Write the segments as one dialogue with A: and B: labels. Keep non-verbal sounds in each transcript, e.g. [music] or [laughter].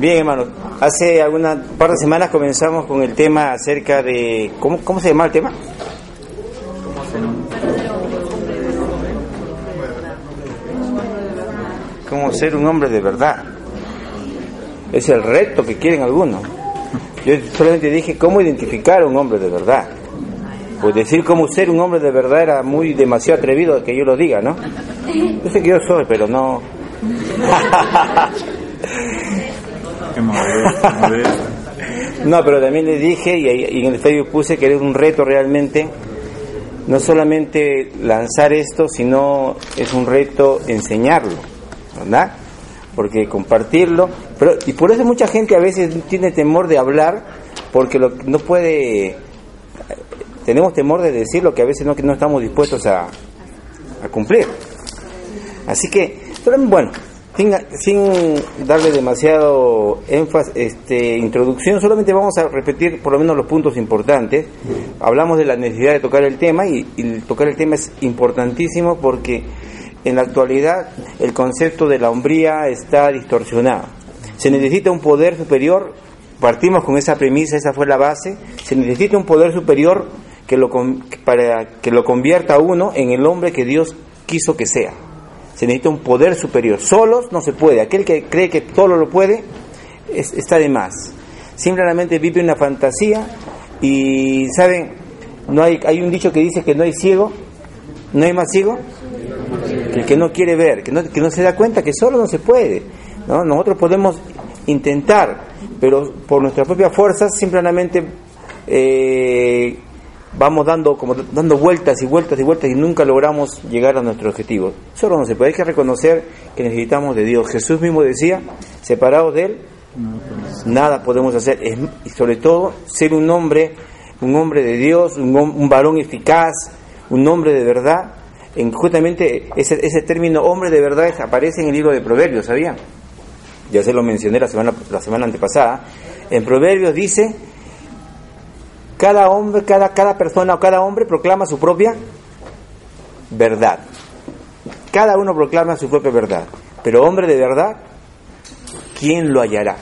A: Bien, hermanos. Hace algunas par de semanas comenzamos con el tema acerca de... ¿Cómo, cómo se llama el tema? Cómo ser un hombre de verdad. Es el reto que quieren algunos. Yo solamente dije cómo identificar a un hombre de verdad. Pues decir cómo ser un hombre de verdad era muy demasiado atrevido que yo lo diga, ¿no? Yo sé que yo soy, pero no. [laughs] [laughs] no, pero también le dije y, en el Facebook puse que era un reto realmente, no solamente lanzar esto, sino es un reto enseñarlo, ¿verdad? Porque compartirlo, pero y por eso mucha gente a veces tiene temor de hablar, porque lo, no puede, tenemos temor de decir lo que a veces no, no estamos dispuestos a, a cumplir. Así que, bueno, sin, darle demasiado énfasis, este, introducción, solamente vamos a repetir por lo menos los puntos importantes. Hablamos de la necesidad de tocar el tema y, tocar el tema es importantísimo porque en la actualidad el concepto de la hombría está distorsionado. Se necesita un poder superior, partimos con esa premisa, esa fue la base, se necesita un poder superior que lo, para que lo convierta uno en el hombre que Dios quiso que sea se necesita un poder superior. Solos no se puede. Aquel que cree que todo lo puede está de más. Simplemente vive una fantasía y, ¿saben? No hay, hay un dicho que dice que no hay ciego, no hay más ciego el que no quiere ver, que no, que no se da cuenta que solo no se puede. ¿no? Nosotros podemos intentar, pero por nuestras propias fuerzas simplemente eh, vamos dando como dando vueltas y vueltas y vueltas y nunca logramos llegar a nuestro objetivo. Solo no se puede, que reconocer que necesitamos de Dios. Jesús mismo decía, separados de Él, nada podemos hacer. y sobre todo, ser un hombre, un hombre de Dios, un, varón eficaz, un hombre de verdad. En, justamente ese, ese término hombre de verdad aparece en el libro de Proverbios, ¿sabían? Ya se lo mencioné la semana, la semana antepasada. En Proverbios dice cada hombre, cada, cada persona o cada hombre proclama su propia verdad. Cada uno proclama su propia verdad. Pero hombre de verdad, ¿quién lo hallará?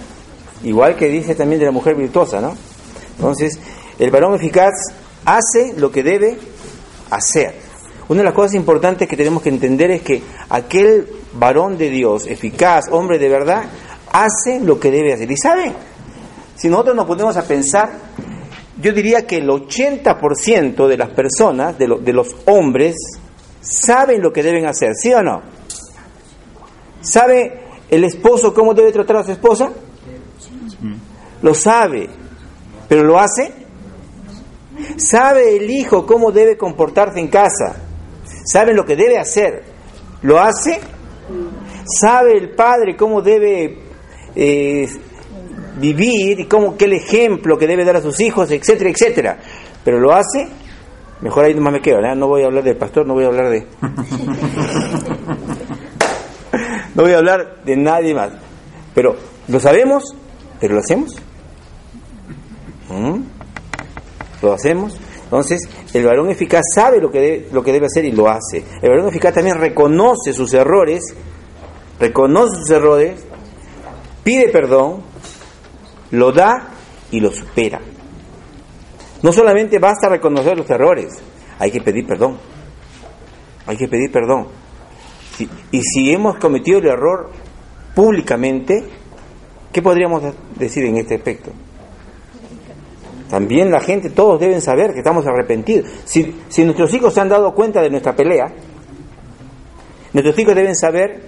A: Igual que dice también de la mujer virtuosa, ¿no? Entonces, el varón eficaz hace lo que debe hacer. Una de las cosas importantes que tenemos que entender es que aquel varón de Dios, eficaz, hombre de verdad, hace lo que debe hacer. ¿Y sabe? Si nosotros nos ponemos a pensar, yo diría que el 80% de las personas, de, de, los hombres, saben lo que deben hacer, ¿sí o no? ¿Sabe el esposo cómo debe tratar a su esposa? Lo sabe, pero ¿lo hace? ¿Sabe el hijo cómo debe comportarse en casa? ¿Sabe lo que debe hacer? ¿Lo hace? ¿Sabe el padre cómo debe eh, vivir y cómo que el ejemplo que debe dar a sus hijos, etcétera, etcétera. Pero lo hace, mejor ahí nomás me quedo, no voy a hablar del pastor, no voy a hablar de... [laughs] no voy a hablar de nadie más. Pero lo sabemos, pero lo hacemos. ¿Mm? Lo hacemos. Entonces, el varón eficaz sabe lo que, debe, lo que debe hacer y lo hace. El varón eficaz también reconoce sus errores, reconoce sus errores, pide perdón lo da y lo supera. No solamente basta reconocer los errores, hay que pedir perdón. Hay que pedir perdón. y si hemos cometido el error públicamente, ¿qué podríamos decir en este aspecto? También la gente, todos deben saber que estamos arrepentidos. Si, si nuestros hijos se han dado cuenta de nuestra pelea, nuestros hijos deben saber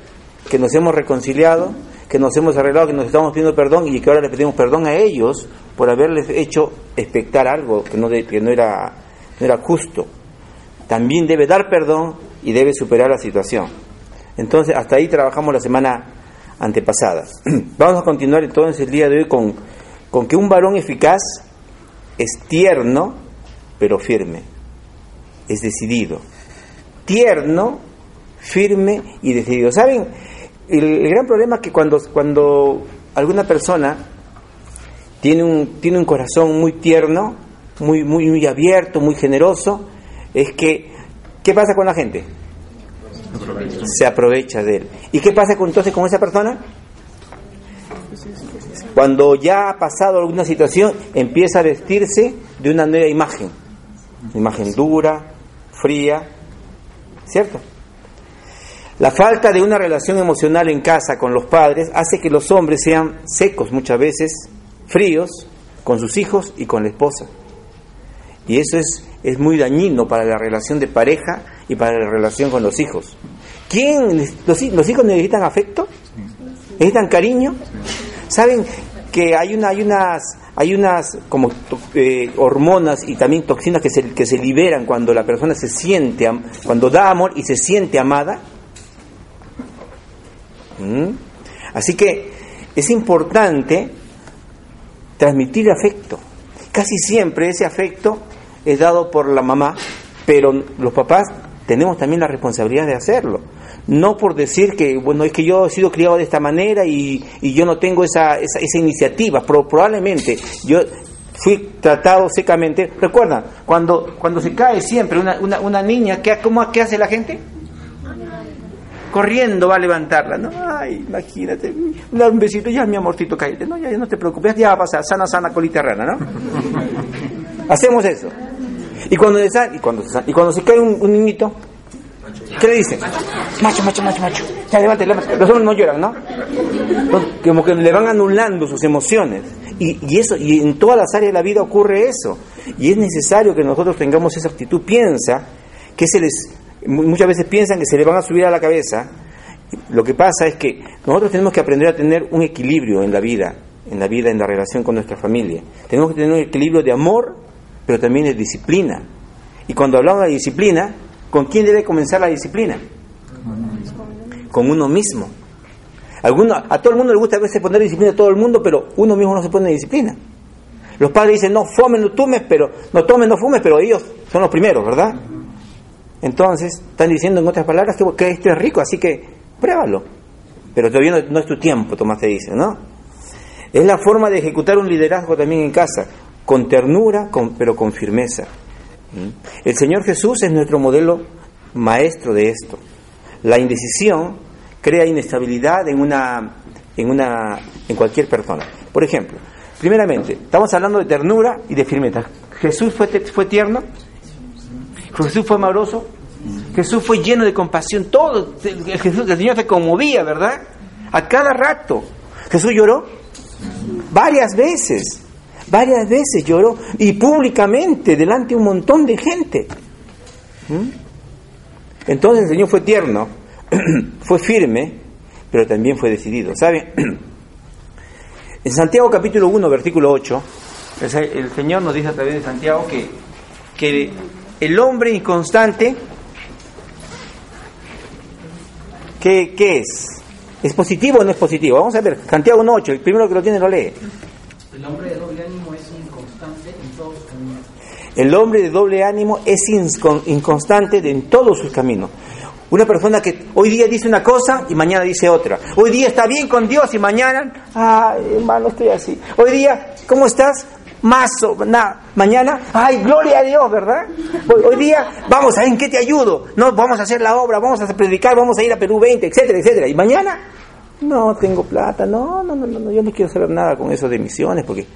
A: que nos hemos reconciliado, que nos hemos arreglado, que nos estamos pidiendo perdón y que ahora le pedimos perdón a ellos por haberles hecho expectar algo que no, que no, era, no era justo. También debe dar perdón y debe superar la situación. Entonces, hasta ahí trabajamos la semana antepasadas. [clears throat] Vamos a continuar entonces el día de hoy con, con que un varón eficaz es tierno, pero firme, es decidido. Tierno, firme y decidido. ¿Saben? El, gran problema es que cuando, cuando alguna persona tiene un, tiene un corazón muy tierno, muy, muy, muy abierto, muy generoso, es que, ¿qué pasa con la gente? Se aprovecha de él. ¿Y qué pasa con, entonces con esa persona? Cuando ya ha pasado alguna situación, empieza a vestirse de una nueva imagen. imagen dura, fría, ¿cierto? La falta de una relación emocional en casa con los padres hace que los hombres sean secos muchas veces, fríos, con sus hijos y con la esposa. Y eso es, es muy dañino para la relación de pareja y para la relación con los hijos. ¿Quién, los, los hijos necesitan afecto? ¿Necesitan cariño? ¿Saben que hay, una, hay unas, hay unas como eh, hormonas y también toxinas que se, que se liberan cuando la persona se siente, cuando da amor y se siente amada? ¿Mm? Así que es importante transmitir afecto. Casi siempre ese afecto es dado por la mamá, pero los papás tenemos también la responsabilidad de hacerlo. No por decir que, bueno, es que yo he sido criado de esta manera y, yo no tengo esa, esa, iniciativa. Pero probablemente yo fui tratado secamente. Recuerdan, cuando, cuando se cae siempre una, una, una niña, ¿qué, cómo, ¿qué hace la gente? Corriendo va a levantarla, ¿no? Ay, imagínate, un besito, ya mi amorcito, cállate, no, ya, no te preocupes, ya va a pasar, sana, sana, colita rana, ¿no? [laughs] Hacemos eso. Y cuando, y cuando, y cuando se cae un, niñito, ¿qué le dicen? Macho, macho, macho, macho. Ya, levante, levante. Los hombres no lloran, ¿no? Como que le van anulando sus emociones. Y, y, eso, y en todas las áreas de la vida ocurre eso. Y es necesario que nosotros tengamos esa actitud. Piensa que se les muchas veces piensan que se le van a subir a la cabeza. Lo que pasa es que nosotros tenemos que aprender a tener un equilibrio en la vida, en la vida, en la relación con nuestra familia. Tenemos que tener un equilibrio de amor, pero también de disciplina. Y cuando hablamos de disciplina, ¿con quién debe comenzar la disciplina? Con uno mismo. Alguno, a todo el mundo le gusta a veces poner disciplina a todo el mundo, pero uno mismo no se pone disciplina. Los padres dicen, no fumes, no tomes, pero no tomes, no fumes, pero ellos son los primeros, ¿verdad? Entonces, están diciendo en otras palabras que, esto es rico, así que pruébalo. Pero todavía no, es tu tiempo, Tomás te dice, ¿no? Es la forma de ejecutar un liderazgo también en casa, con ternura, pero con firmeza. ¿Mm? El Señor Jesús es nuestro modelo maestro de esto. La indecisión crea inestabilidad en una, en una, en cualquier persona. Por ejemplo, primeramente, estamos hablando de ternura y de firmeza. Jesús fue, fue tierno, Jesús fue amoroso, Jesús fue lleno de compasión, todo, el, Jesús, el Señor se conmovía, ¿verdad? A cada rato. Jesús lloró varias veces, varias veces lloró y públicamente delante de un montón de gente. ¿Mm? Entonces el Señor fue tierno, [clears throat] fue firme, pero también fue decidido. ¿Sabe? [clears throat] En Santiago capítulo 1, versículo 8, el Señor nos dice a través de Santiago que, que el hombre inconstante, ¿qué, es? ¿Es positivo o no es positivo? Vamos a ver, Santiago 1.8, el primero que lo tiene lo lee.
B: El hombre de doble ánimo es inconstante en todos sus caminos.
A: El hombre de doble ánimo es inconstante en todos sus caminos. Una persona que hoy día dice una cosa y mañana dice otra. Hoy día está bien con Dios y mañana, ah, hermano, estoy así. Hoy día, ¿cómo estás? Más mañana, ay, gloria a Dios, ¿verdad? Hoy, día, vamos, a en qué te ayudo? No, vamos a hacer la obra, vamos a predicar, vamos a ir a Perú 20, etcétera, etcétera. Y mañana, no tengo plata, no, no, no, no, yo no quiero saber nada con eso de misiones, porque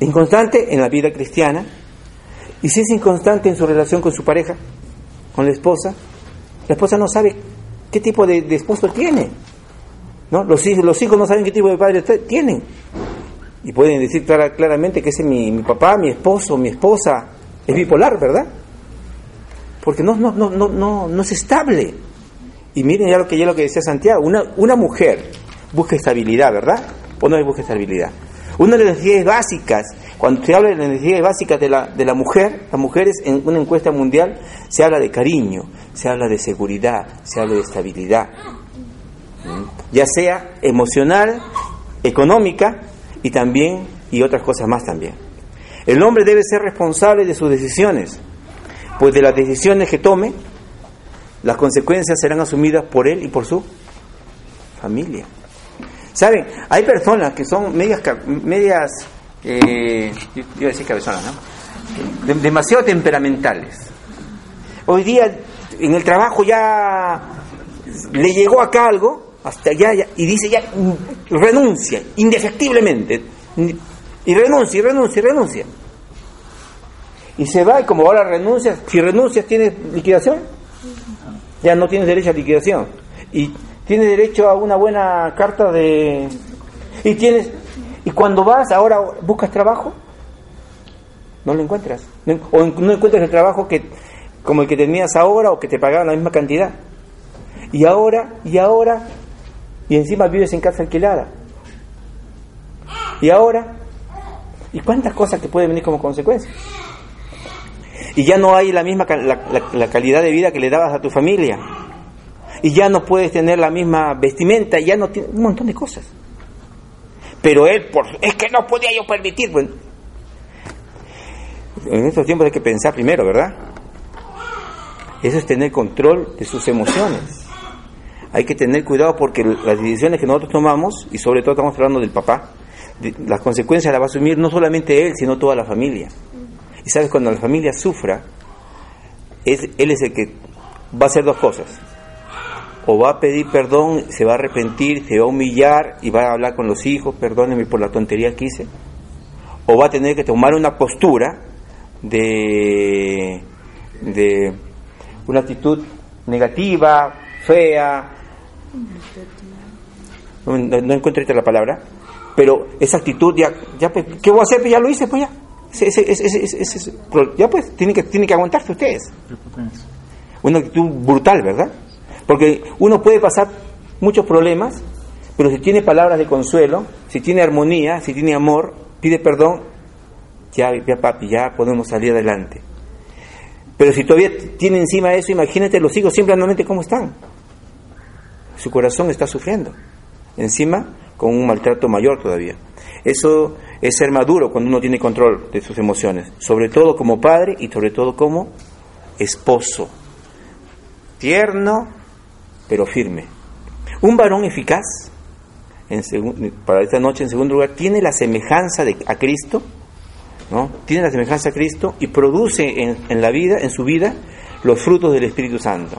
A: inconstante en la vida cristiana, y si es inconstante en su relación con su pareja, con la esposa, la esposa no sabe qué tipo de, esposo tiene. ¿no? Los, hijos, los hijos no saben qué tipo de padre tienen y pueden decir claramente que ese es mi, papá, mi esposo, mi esposa, es bipolar, ¿verdad? Porque no, no, no, no, no, no es estable. Y miren ya lo que, ya lo que decía Santiago, una, una mujer busca estabilidad, ¿verdad? ¿O no busca estabilidad? Una de las necesidades básicas, cuando se habla de las necesidades básicas de la, de la mujer, las mujeres en una encuesta mundial, se habla de cariño, se habla de seguridad, se habla de estabilidad. ¿Mm? ya sea emocional, económica y también y otras cosas más también. El hombre debe ser responsable de sus decisiones, pues de las decisiones que tome, las consecuencias serán asumidas por él y por su familia. Saben, hay personas que son medias, medias eh, yo iba decir cabezonas, demasiado temperamentales. Hoy día en el trabajo ya le llegó acá algo, hasta allá, y dice ya, renuncia, indefectiblemente, y renuncia, y renuncia, y renuncia. Y se va, y como ahora renuncia, si renuncias tienes liquidación, ya no tienes derecho a liquidación. Y tienes derecho a una buena carta de... Y tienes... Y cuando vas, ahora buscas trabajo, no lo encuentras. O no encuentras el trabajo que como el que tenías ahora o que te pagaban la misma cantidad. Y ahora, y ahora, y encima vives en casa alquilada. Y ahora, ¿y cuántas cosas que pueden venir como consecuencia? Y ya no hay la misma la, calidad de vida que le dabas a tu familia. Y ya no puedes tener la misma vestimenta, ya no tiene un montón de cosas. Pero él, por, es que no podía yo permitir. Bueno, en estos tiempos hay que pensar primero, ¿verdad? Eso es tener control de sus emociones. Hay que tener cuidado porque las decisiones que nosotros tomamos, y sobre todo estamos hablando del papá, las consecuencias las va a asumir no solamente él, sino toda la familia. Y sabes, cuando la familia sufra, es, él es el que va a hacer dos cosas. O va a pedir perdón, se va a arrepentir, se va a humillar y va a hablar con los hijos, perdónenme por la tontería que hice. O va a tener que tomar una postura de, de una actitud negativa, fea, no, no encuentro la palabra, pero esa actitud ya, ya pues, ¿qué voy a hacer? Pues ya lo hice, pues ya. ya pues, tiene que, tiene que aguantarse ustedes. Una actitud brutal, ¿verdad? Porque uno puede pasar muchos problemas, pero si tiene palabras de consuelo, si tiene armonía, si tiene amor, pide perdón, ya, ya papi, ya podemos salir adelante. Pero si todavía tiene encima eso, imagínate los hijos simplemente cómo están. Su corazón está sufriendo. Encima, con un maltrato mayor todavía. Eso es ser maduro cuando uno tiene control de sus emociones, sobre todo como padre y sobre todo como esposo. Tierno, pero firme. Un varón eficaz, para esta noche en segundo lugar, tiene la semejanza de, a Cristo tiene la semejanza a Cristo y produce en, la vida, en su vida, los frutos del Espíritu Santo.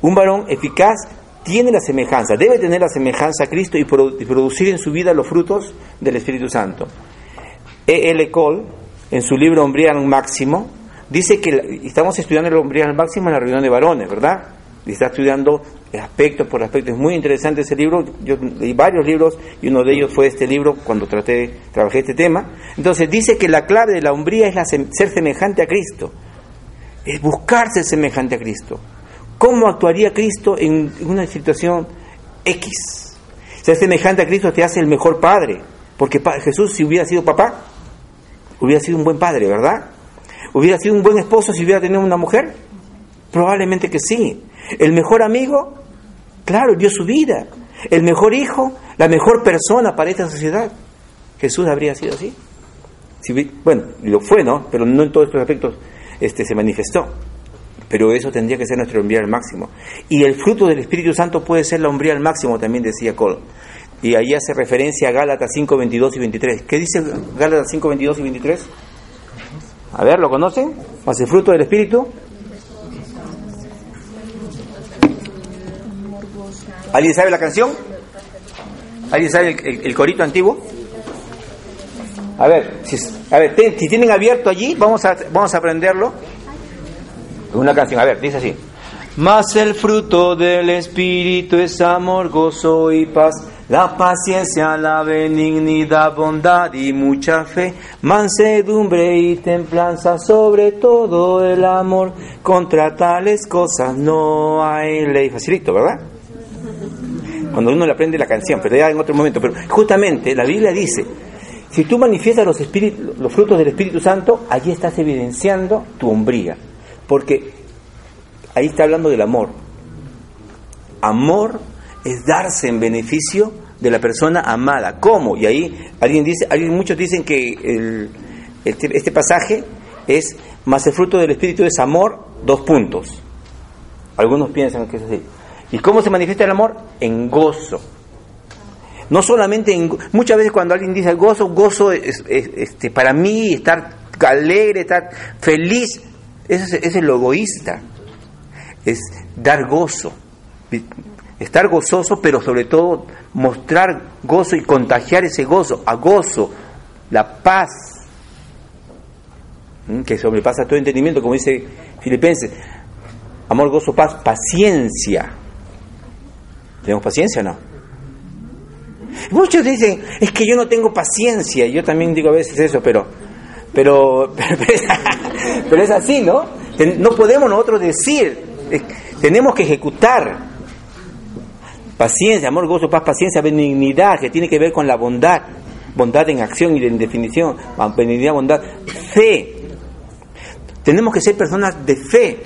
A: Un varón eficaz tiene la semejanza, debe tener la semejanza a Cristo y, producir en su vida los frutos del Espíritu Santo. E. L. Cole, en su libro Hombría al Máximo, dice que estamos estudiando el Hombría al Máximo en la reunión de varones, ¿verdad? Y está estudiando aspecto por aspecto. Es muy interesante ese libro. Yo leí varios libros y uno de ellos fue este libro cuando traté, trabajé este tema. Entonces dice que la clave de la hombría es ser semejante a Cristo. Es buscarse semejante a Cristo. ¿Cómo actuaría Cristo en una situación X? Ser semejante a Cristo te hace el mejor padre. Porque Jesús, si hubiera sido papá, hubiera sido un buen padre, ¿verdad? ¿Hubiera sido un buen esposo si hubiera tenido una mujer? Probablemente que sí. El mejor amigo, Claro, dio su vida. El mejor hijo, la mejor persona para esta sociedad. Jesús habría sido así. bueno, lo fue, ¿no? Pero no en todos estos aspectos este, se manifestó. Pero eso tendría que ser nuestro hombría al máximo. Y el fruto del Espíritu Santo puede ser la hombría al máximo, también decía Cole. Y ahí hace referencia a Gálatas 5, 22 y 23. ¿Qué dice Gálatas 5, 22 y 23? A ver, ¿lo conocen? ¿Hace fruto del Espíritu? ¿Alguien sabe la canción? ¿Alguien sabe el, corito antiguo? A ver, si, a ver, si tienen abierto allí, vamos a, vamos a aprenderlo. Una canción, a ver, dice así. Mas el fruto del Espíritu es amor, gozo y paz, la paciencia, la benignidad, bondad y mucha fe, mansedumbre y templanza, sobre todo el amor. Contra tales cosas no hay ley. Facilito, ¿verdad? cuando uno le aprende la canción, pero ya en otro momento. Pero justamente la Biblia dice, si tú manifiestas los, los frutos del Espíritu Santo, allí estás evidenciando tu hombría, porque ahí está hablando del amor. Amor es darse en beneficio de la persona amada. ¿Cómo? Y ahí alguien dice, alguien, muchos dicen que el, este, este pasaje es más el fruto del Espíritu es amor, dos puntos. Algunos piensan que es así. ¿Y cómo se manifiesta el amor? En gozo. No solamente en... Muchas veces cuando alguien dice gozo, gozo es, este, para mí estar alegre, estar feliz, ese, es lo egoísta. Es dar gozo. Estar gozoso, pero sobre todo mostrar gozo y contagiar ese gozo, a gozo, la paz, que sobrepasa todo entendimiento, como dice Filipenses. Amor, gozo, paz, paciencia. ¿Tenemos paciencia o no? Muchos dicen, es que yo no tengo paciencia. Yo también digo a veces eso, pero, pero, [laughs] pero, es, así, ¿no? No podemos nosotros decir, tenemos que ejecutar. Paciencia, amor, gozo, paz, paciencia, benignidad, que tiene que ver con la bondad. Bondad en acción y en definición. Benignidad, bondad. Fe. Tenemos que ser personas de fe.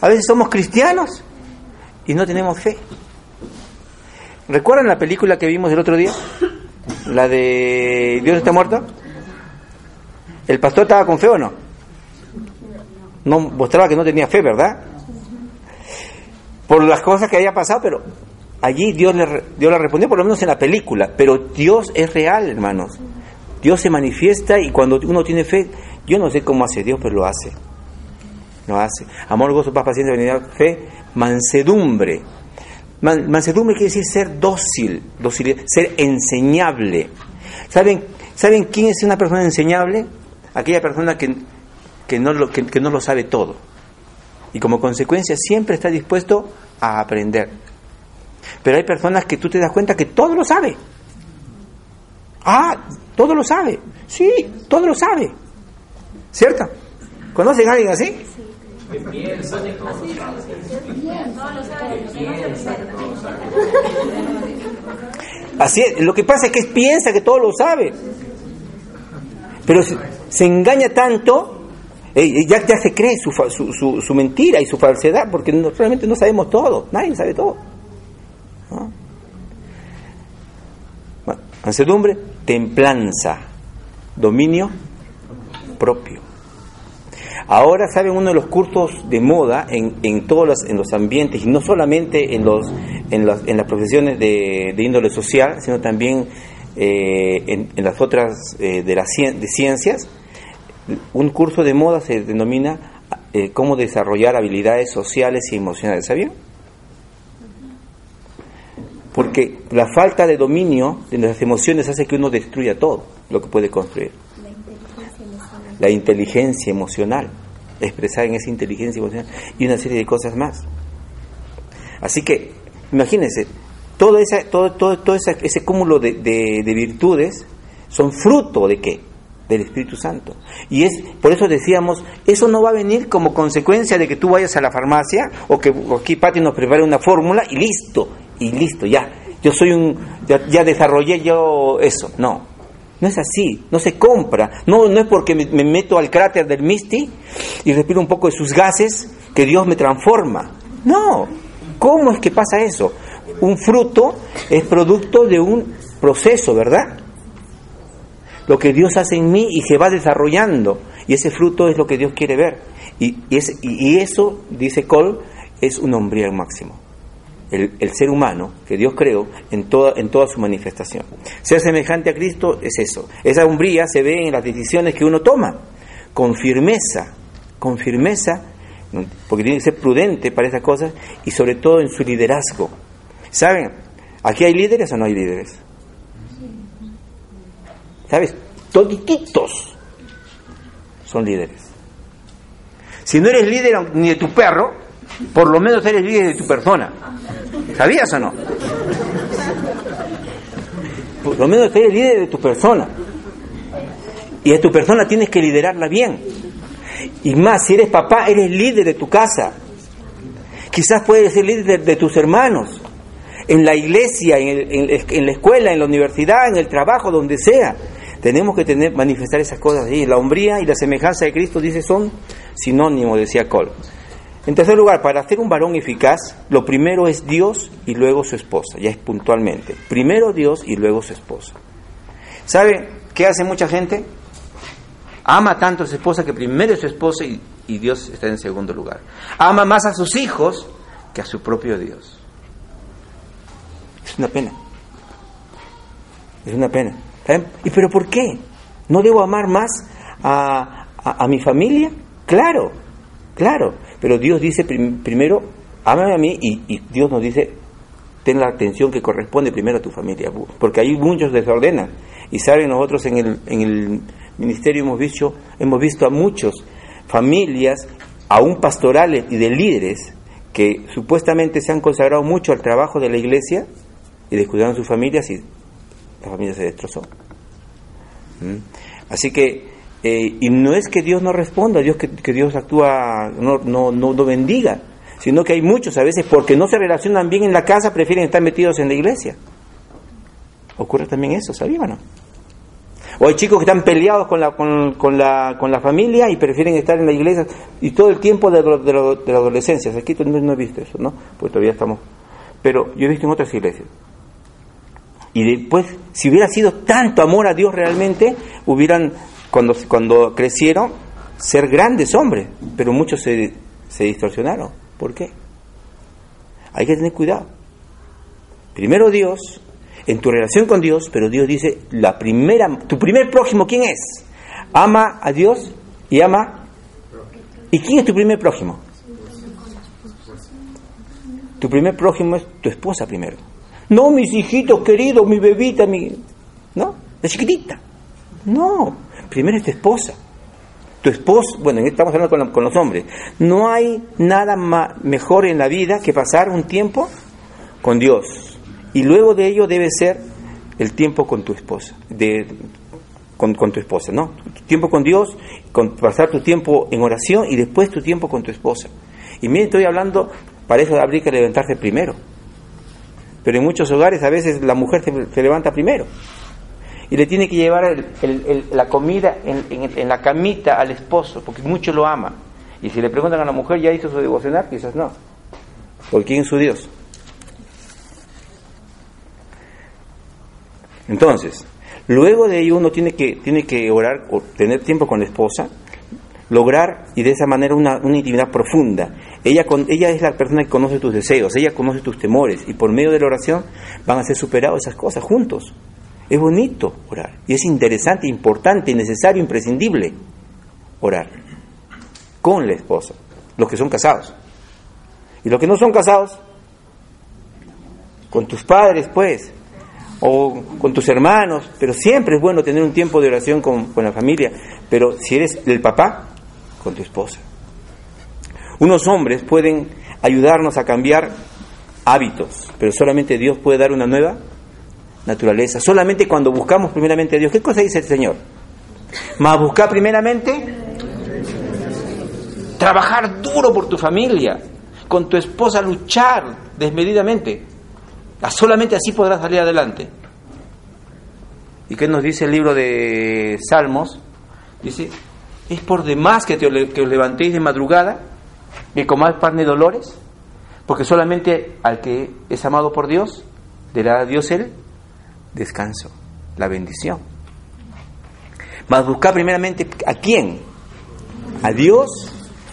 A: A veces somos cristianos y no tenemos fe. ¿Recuerdan la película que vimos el otro día? La de Dios está muerto. ¿El pastor estaba con fe o no? No mostraba que no tenía fe, ¿verdad? Por las cosas que había pasado, pero allí Dios le, Dios le respondió, por lo menos en la película. Pero Dios es real, hermanos. Dios se manifiesta y cuando uno tiene fe, yo no sé cómo hace Dios, pero lo hace. Lo hace. Amor, gozo, paz, paciencia, benignidad, fe, mansedumbre. mansedumbre quiere decir ser dócil, ser enseñable. ¿Saben, ¿Saben quién es una persona enseñable? Aquella persona que, que, no lo, que, no lo sabe todo. Y como consecuencia siempre está dispuesto a aprender. Pero hay personas que tú te das cuenta que todo lo sabe. Ah, todo lo sabe. Sí, todo lo sabe. ¿Cierto? ¿Conocen a alguien así? Así es, lo que pasa es que piensa que todo lo sabe. Pero se, engaña tanto, eh, ya, ya se cree su, su, su, mentira y su falsedad, porque realmente no sabemos todo, nadie sabe todo. mansedumbre, templanza, dominio propio. Ahora, ¿saben? Uno de los cursos de moda en, en todos los, en los ambientes, y no solamente en, los, en, las, en las profesiones de, índole social, sino también eh, en, en, las otras eh, de las de ciencias, un curso de moda se denomina eh, cómo desarrollar habilidades sociales y emocionales. ¿Sabían? Porque la falta de dominio de las emociones hace que uno destruya todo lo que puede construir la inteligencia emocional, expresar en esa inteligencia emocional y una serie de cosas más. Así que, imagínense, todo, esa, todo, todo, todo ese cúmulo de, de, virtudes son fruto de qué? Del Espíritu Santo. Y es, por eso decíamos, eso no va a venir como consecuencia de que tú vayas a la farmacia o que aquí Pati nos prepare una fórmula y listo, y listo, ya. Yo soy un, ya, ya desarrollé yo eso. No, no es así, no se compra. No, no es porque me, meto al cráter del Misty y respiro un poco de sus gases que Dios me transforma. No, ¿cómo es que pasa eso? Un fruto es producto de un proceso, ¿verdad? Lo que Dios hace en mí y se va desarrollando. Y ese fruto es lo que Dios quiere ver. Y, y, eso, dice Cole, es un hombría máximo el, ser humano que Dios creó en toda, en toda su manifestación. Ser semejante a Cristo es eso. Esa umbría se ve en las decisiones que uno toma, con firmeza, con firmeza, porque tiene que ser prudente para esas cosas y sobre todo en su liderazgo. ¿Saben? ¿Aquí hay líderes o no hay líderes? ¿Sabes? Todititos son líderes. Si no eres líder ni de tu perro, por lo menos eres líder de tu persona. ¿Sabías o no? Por lo menos eres líder de tu persona. Y a tu persona tienes que liderarla bien. Y más, si eres papá, eres líder de tu casa. Quizás puedes ser líder de, tus hermanos. En la iglesia, en, en, la escuela, en la universidad, en el trabajo, donde sea. Tenemos que tener, manifestar esas cosas. Y la hombría y la semejanza de Cristo, dice, son sinónimos, decía Cole. En tercer lugar, para ser un varón eficaz, lo primero es Dios y luego su esposa, ya es puntualmente. Primero Dios y luego su esposa. ¿Sabe qué hace mucha gente? Ama tanto a su esposa que primero es su esposa y, y Dios está en segundo lugar. Ama más a sus hijos que a su propio Dios. Es una pena. Es una pena. ¿Saben? ¿Y pero por qué? ¿No debo amar más a, a, mi familia? Claro, claro. Pero Dios dice prim- primero, ámame a mí y, Dios nos dice, ten la atención que corresponde primero a tu familia. Porque ahí muchos desordenan. Y saben, nosotros en el, en el ministerio hemos visto, hemos visto a muchos familias, aún pastorales y de líderes, que supuestamente se han consagrado mucho al trabajo de la iglesia y descuidaron sus familias y la familia se destrozó. ¿Mm? Así que, eh, y no es que Dios no responda, Dios que, Dios actúa, no, no, no, no bendiga, sino que hay muchos a veces porque no se relacionan bien en la casa, prefieren estar metidos en la iglesia. Ocurre también eso, ¿sabían o hay chicos que están peleados con la, con, la, con la familia y prefieren estar en la iglesia y todo el tiempo de, lo- de la adolescencia. Aquí no, no he visto eso, ¿no? Pues todavía estamos. Pero yo he visto en otras iglesias. Y después, si hubiera sido tanto amor a Dios realmente, hubieran, cuando, cuando crecieron, ser grandes hombres. Pero muchos se, se distorsionaron. ¿Por qué? Hay que tener cuidado. Primero Dios, en tu relación con Dios, pero Dios dice, la primera, tu primer prójimo, ¿quién es? Ama a Dios y ama. ¿Y quién es tu primer prójimo? Tu primer prójimo es tu esposa primero. No, mis hijitos queridos, mi bebita, mi. ¿No? La chiquitita. No, primero es tu esposa. Tu esposo, bueno, estamos hablando con, la- con los hombres. No hay nada ma- mejor en la vida que pasar un tiempo con Dios. Y luego de ello debe ser el tiempo con tu esposa, de, con, con tu esposa, ¿no? Tiempo con Dios, con, pasar tu tiempo en oración y después tu tiempo con tu esposa. Y miren, estoy hablando, para eso habría que levantarse primero. Pero en muchos hogares a veces la mujer se, levanta primero y le tiene que llevar el- el- la comida en, en- en la camita al esposo, porque mucho lo ama. Y si le preguntan a la mujer, ¿ya hizo su devocional? Quizás no. ¿Por quién es su Dios? Entonces, luego de ello uno tiene que, tiene que orar o tener tiempo con la esposa, lograr y de esa manera una, una intimidad profunda. Ella, con, ella es la persona que conoce tus deseos, ella conoce tus temores y por medio de la oración van a ser superados esas cosas juntos. Es bonito orar y es interesante, importante, necesario, imprescindible orar con la esposa, los que son casados. Y los que no son casados, con tus padres, pues, o con tus hermanos, pero siempre es bueno tener un tiempo de oración con, con la familia, pero si eres el papá, con tu esposa. Unos hombres pueden ayudarnos a cambiar hábitos, pero solamente Dios puede dar una nueva naturaleza, solamente cuando buscamos primeramente a Dios. ¿Qué cosa dice el Señor? Más buscar primeramente trabajar duro por tu familia, con tu esposa luchar desmedidamente. Ah, Solamente así podrás salir adelante. ¿Y qué nos dice el libro de Salmos? Dice, es por demás que, te, os levantéis de madrugada, que comáis pan de dolores, porque solamente al que es amado por Dios, le dará a Dios el descanso, la bendición. Mas buscar primeramente a quién? A Dios,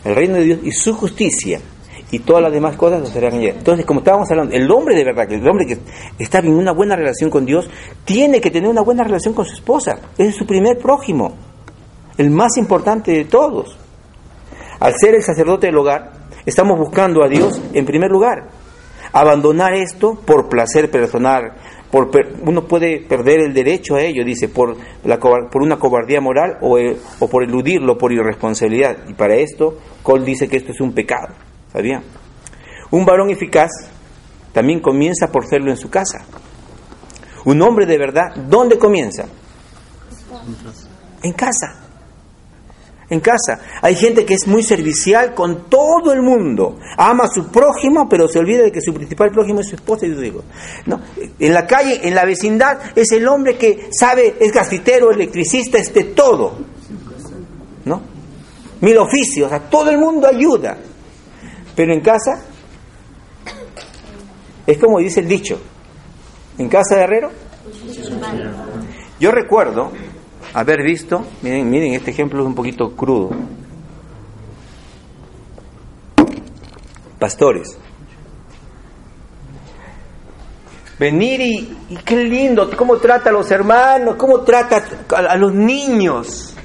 A: el reino de Dios y su justicia. Y todas las demás cosas nos serán. Entonces, como estábamos hablando, el hombre de verdad, el hombre que está en una buena relación con Dios, tiene que tener una buena relación con su esposa. Es su primer prójimo, el más importante de todos. Al ser el sacerdote del hogar, estamos buscando a Dios en primer lugar. Abandonar esto por placer personal, por per- uno puede perder el derecho a ello, dice, por, la, por una cobardía moral o, eh, o por eludirlo, por irresponsabilidad. Y para esto, Cole dice que esto es un pecado. ¿Sabía? Un varón eficaz también comienza por serlo en su casa. Un hombre de verdad, ¿dónde comienza? En casa. En casa. Hay gente que es muy servicial con todo el mundo. Ama a su prójimo, pero se olvida de que su principal prójimo es su esposa y sus hijos. ¿No? En la calle, en la vecindad, es el hombre que sabe, es gasitero, electricista, es de todo. ¿No? Mil oficios, a todo el mundo ayuda. Pero en casa, es como dice el dicho, en casa de herrero. Yo recuerdo haber visto, miren, miren, este ejemplo es un poquito crudo. Pastores. Venir y, qué lindo, cómo trata a los hermanos, cómo trata a, a los niños.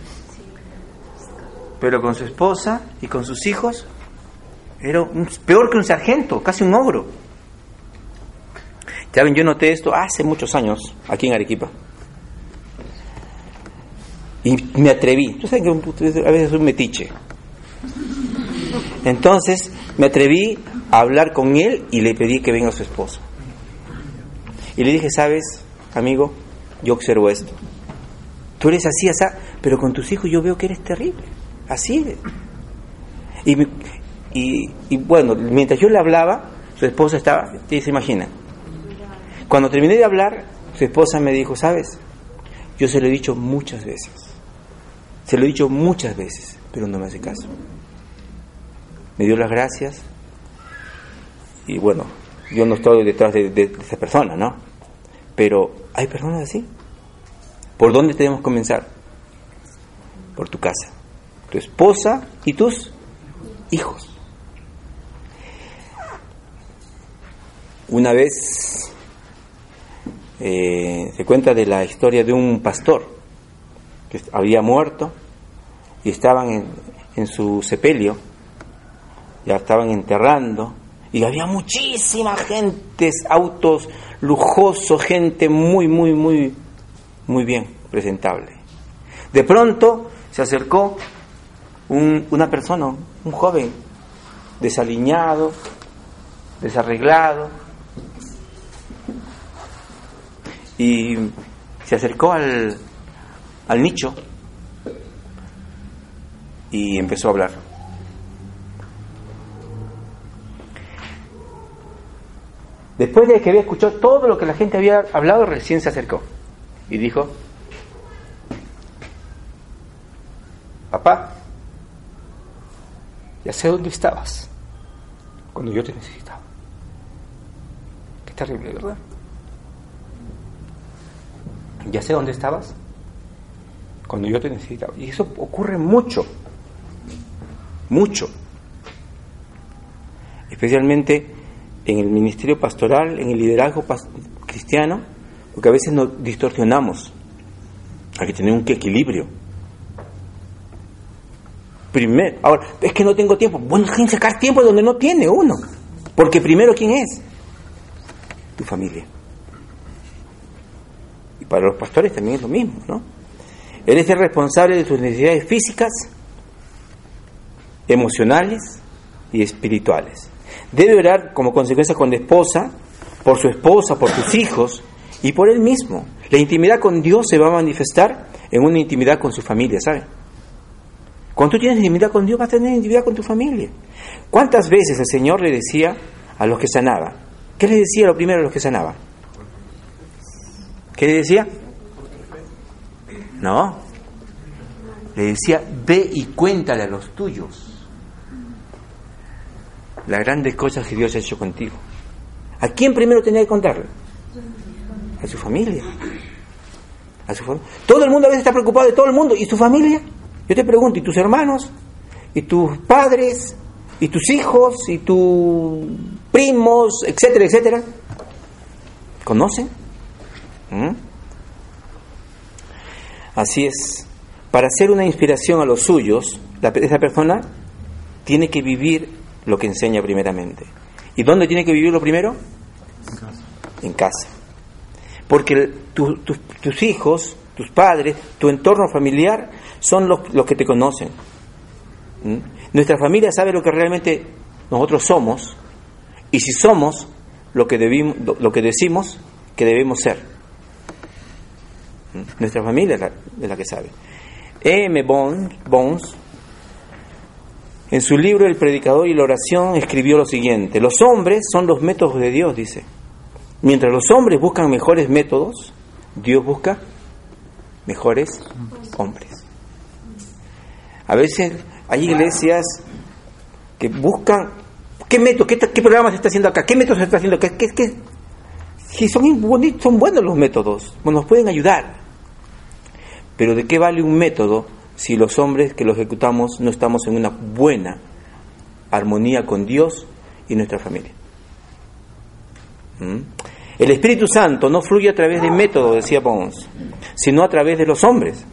A: Pero con su esposa y con sus hijos era un- peor que un sargento, casi un ogro. Ya ven, yo noté esto hace muchos años aquí en Arequipa. Y me atreví. Yo sé que a veces soy un metiche. Entonces me atreví a hablar con él y le pedí que venga su esposo. Y le dije, sabes, amigo, yo observo esto. Tú eres así, así, pero con tus hijos yo veo que eres terrible. Así eres. Y, y, y bueno, mientras yo le hablaba, su esposa estaba, ¿te se imagina? Cuando terminé de hablar, su esposa me dijo, ¿sabes? Yo se lo he dicho muchas veces. Se lo he dicho muchas veces, pero no me hace caso. Me dio las gracias y bueno, yo no estoy detrás de, esa persona, ¿no? Pero hay personas así. ¿Por dónde tenemos que comenzar? Por tu casa, tu esposa y tus hijos. Una vez eh, se cuenta de la historia de un pastor había muerto y estaban en, su sepelio, ya estaban enterrando y había muchísima gente, autos lujosos, gente muy, muy, muy, muy bien presentable. De pronto se acercó un- una persona, un joven, desaliñado, desarreglado, y se acercó al, al nicho y empezó a hablar. Después de que había escuchado todo lo que la gente había hablado, recién se acercó y dijo, papá, ya sé dónde estabas cuando yo te necesitaba. Qué terrible, ¿verdad? Ya sé dónde estabas cuando yo te necesitaba. Y eso ocurre mucho, mucho. Especialmente en el ministerio pastoral, en el liderazgo cristiano, porque a veces nos distorsionamos. Hay que tener un equilibrio. Primero, ahora, es que no tengo tiempo. Bueno, que sacar tiempo donde no tiene uno. Porque primero, ¿quién es? Tu familia. Y para los pastores también es lo mismo, ¿no? Eres el responsable de tus necesidades físicas, emocionales y espirituales. Debe orar como consecuencia con la esposa, por su esposa, por sus hijos y por él mismo. La intimidad con Dios se va a manifestar en una intimidad con su familia, ¿sabe? Cuando tú tienes intimidad con Dios, vas a tener intimidad con tu familia. ¿Cuántas veces el Señor le decía a los que sanaba? ¿Qué le decía lo primero a los que sanaba? ¿Qué le decía? No. Le decía, ve y cuéntale a los tuyos las grandes cosas que Dios ha hecho contigo. ¿A quién primero tenía que contarle? A su familia. A su todo el mundo a veces está preocupado de todo el mundo. ¿Y su familia? Yo te pregunto, ¿y tus hermanos? ¿Y tus padres? ¿Y tus hijos? ¿Y tus primos? Etcétera, etcétera. ¿Conocen? ¿Mm? Así es. Para ser una inspiración a los suyos, la- esa persona tiene que vivir lo que enseña primeramente. ¿Y dónde tiene que vivir lo primero? En casa. Porque el- tu- tu- tus hijos, tus padres, tu entorno familiar son los, los que te conocen. ¿Mm? Nuestra familia sabe lo que realmente nosotros somos y si somos lo que, debimos, lo que decimos que debemos ser. Nuestra familia es la, que sabe. E.M. Bones, en su libro El predicador y la oración, escribió lo siguiente, los hombres son los métodos de Dios, dice. Mientras los hombres buscan mejores métodos, Dios busca mejores hombres. A veces hay iglesias que buscan, ¿Qué método, qué, qué programa se está haciendo acá? ¿Qué método se está haciendo acá? ¿Qué, qué? Si son, son buenos los métodos, nos pueden ayudar. Pero ¿de qué vale un método si los hombres que lo ejecutamos no estamos en una buena armonía con Dios y nuestra familia? ¿Mm? El Espíritu Santo no fluye a través de métodos, decía Pons, sino a través de los hombres.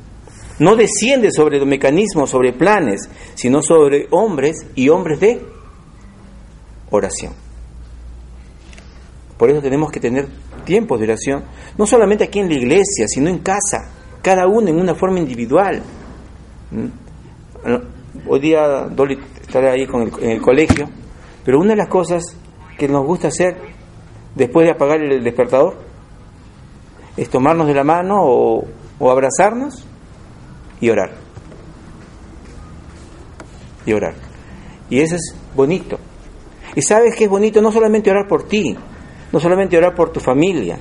A: No desciende sobre los mecanismos, sobre planes, sino sobre hombres y hombres de oración. Por eso tenemos que tener tiempos de oración, no solamente aquí en la iglesia, sino en casa, cada uno en una forma individual. ¿Mm? Hoy día Dolly estará ahí con el, en el colegio, pero una de las cosas que nos gusta hacer después de apagar el despertador es tomarnos de la mano o, o abrazarnos y orar. Y orar. Y eso es bonito. Y sabes que es bonito no solamente orar por ti, no solamente orar por tu familia,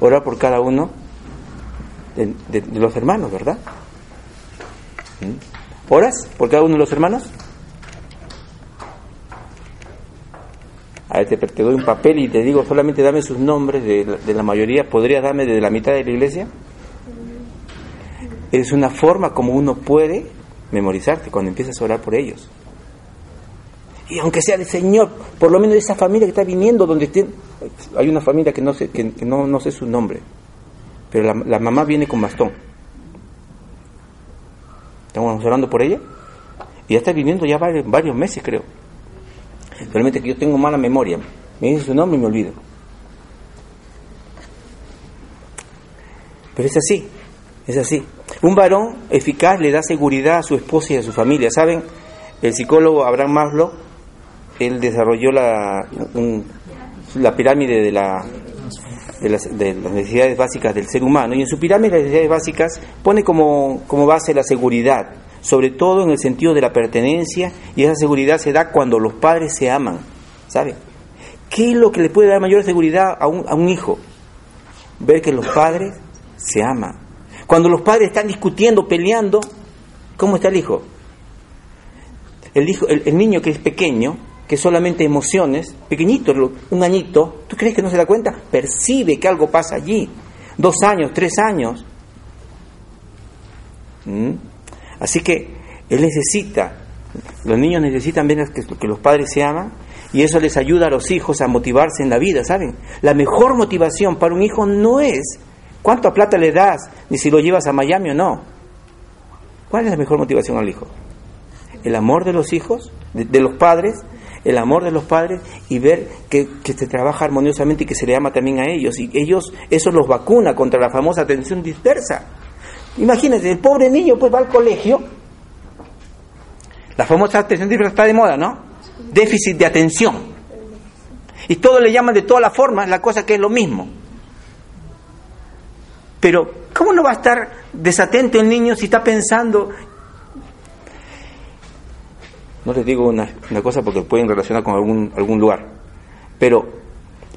A: orar por cada uno de, los hermanos, ¿verdad? ¿Mm? ¿Oras por cada uno de los hermanos? A ver, te, doy un papel y te digo solamente dame sus nombres de, la mayoría. ¿Podrías darme de la mitad de la iglesia? Es una forma como uno puede memorizarte cuando empiezas a orar por ellos. Y aunque sea el Señor, por lo menos esa familia que está viniendo, donde tiene, hay una familia que no sé, que, no, sé su nombre, pero la, la, mamá viene con bastón. Estamos orando por ella y ya está viviendo ya varios, varios meses, creo. Solamente que yo tengo mala memoria. Me dice su nombre y me olvido. Pero es así, es así. Un varón eficaz le da seguridad a su esposa y a su familia. ¿Saben? El psicólogo Abraham Maslow, él desarrolló la, la pirámide de, la, de, las, de, las, necesidades básicas del ser humano. Y en su pirámide de necesidades básicas pone como, como base la seguridad, sobre todo en el sentido de la pertenencia, y esa seguridad se da cuando los padres se aman. ¿Sabe? ¿Qué es lo que le puede dar mayor seguridad a un, a un hijo? Ver que los padres se aman cuando los padres están discutiendo, peleando, ¿cómo está el hijo? El, hijo, el, el niño que es pequeño, que solamente emociones, pequeñito, un añito, ¿tú crees que no se da cuenta? Percibe que algo pasa allí. Dos años, tres años. ¿Mm? Así que él necesita, los niños necesitan ver que, los padres se aman y eso les ayuda a los hijos a motivarse en la vida, ¿saben? La mejor motivación para un hijo no es cuánta plata le das, ni si lo llevas a Miami o no. ¿Cuál es la mejor motivación al hijo? El amor de los hijos, de los padres, el amor de los padres y ver que, que, se trabaja armoniosamente y que se le ama también a ellos. Y ellos, eso los vacuna contra la famosa atención dispersa. Imagínense, el pobre niño pues va al colegio. La famosa atención dispersa está de moda, ¿no? Déficit de atención. Y todos le llaman de todas las formas la cosa que es lo mismo. Pero, ¿cómo no va a estar desatento el niño si está pensando? No les digo una, cosa porque pueden relacionar con algún, algún lugar. Pero,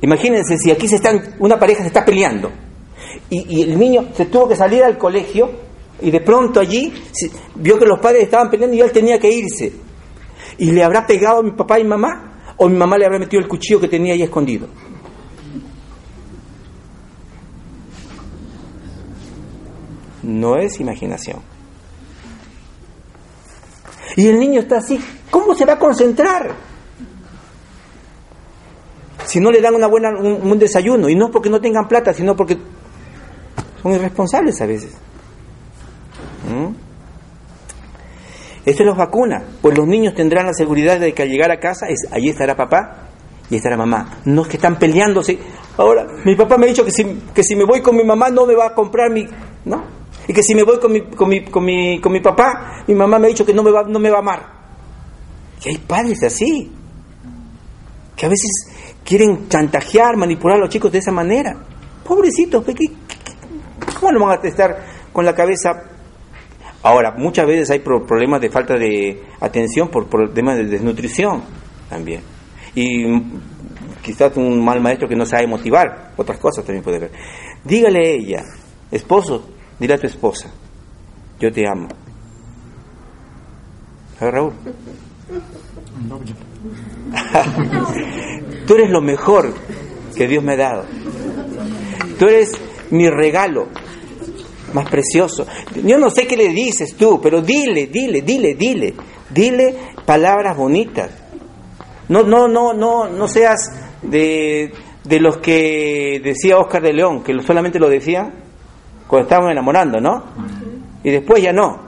A: imagínense si aquí se están, una pareja se está peleando y, y el niño se tuvo que salir al colegio y de pronto allí vio que los padres estaban peleando y él tenía que irse. ¿Y le habrá pegado a mi papá y mamá? ¿O mi mamá le habrá metido el cuchillo que tenía ahí escondido? no es imaginación. Y el niño está así, ¿cómo se va a concentrar? Si no le dan una buena, un, un desayuno, y no porque no tengan plata, sino porque son irresponsables a veces. ¿Mm? Esto los vacuna, pues los niños tendrán la seguridad de que al llegar a casa, es, allí estará papá y estará mamá. No es que están peleándose. Ahora, mi papá me ha dicho que si, que si me voy con mi mamá no me va a comprar mi... No, y que si me voy con mi, con mi, con mi, con mi papá, mi mamá me ha dicho que no me, va, no me va a amar. Y hay padres así, que a veces quieren chantajear, manipular a los chicos de esa manera. Pobrecitos, ¿qué, qué, cómo no van a estar con la cabeza? Ahora, muchas veces hay problemas de falta de atención por problemas de desnutrición también. Y quizás un mal maestro que no sabe motivar, otras cosas también puede haber. Dígale a ella, esposo, Dile a tu esposa, yo te amo. ¿Sabes, Raúl? [laughs] tú eres lo mejor que Dios me ha dado. Tú eres mi regalo más precioso. Yo no sé qué le dices tú, pero dile, dile, dile, dile. Dile palabras bonitas. No, no, no, no, no seas de, de los que decía Oscar de León, que solamente lo decía cuando estaban enamorando, ¿no? Y después ya no.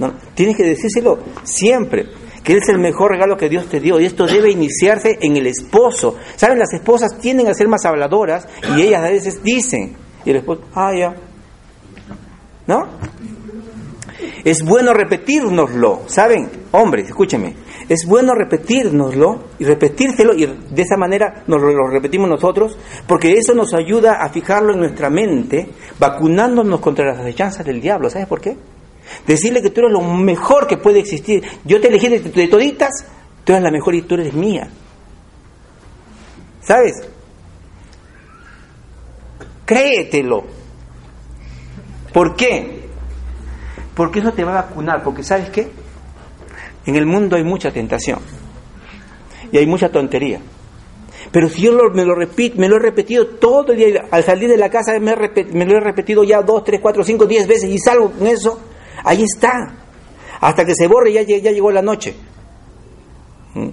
A: no. Tienes que decírselo siempre, que es el mejor regalo que Dios te dio. Y esto debe iniciarse en el esposo. ¿Saben? Las esposas tienden a ser más habladoras y ellas a veces dicen, y el esposo, ah, ya. ¿No? Es bueno repetírnoslo, ¿saben? Hombres, escúchenme. Es bueno repetírnoslo y repetírselo y de esa manera nos lo repetimos nosotros, porque eso nos ayuda a fijarlo en nuestra mente, vacunándonos contra las acechanzas del diablo. ¿Sabes por qué? Decirle que tú eres lo mejor que puede existir. Yo te elegí de, toditas, tú eres la mejor y tú eres mía. ¿Sabes? Créetelo. ¿Por qué? Porque eso te va a vacunar, porque ¿sabes qué? En el mundo hay mucha tentación y hay mucha tontería. Pero si yo me, lo repito, me lo he repetido todo el día, al salir de la casa me, me, lo he repetido ya dos, tres, cuatro, cinco, diez veces y salgo con eso, ahí está. Hasta que se borre ya, ya llegó la noche. ¿Mm?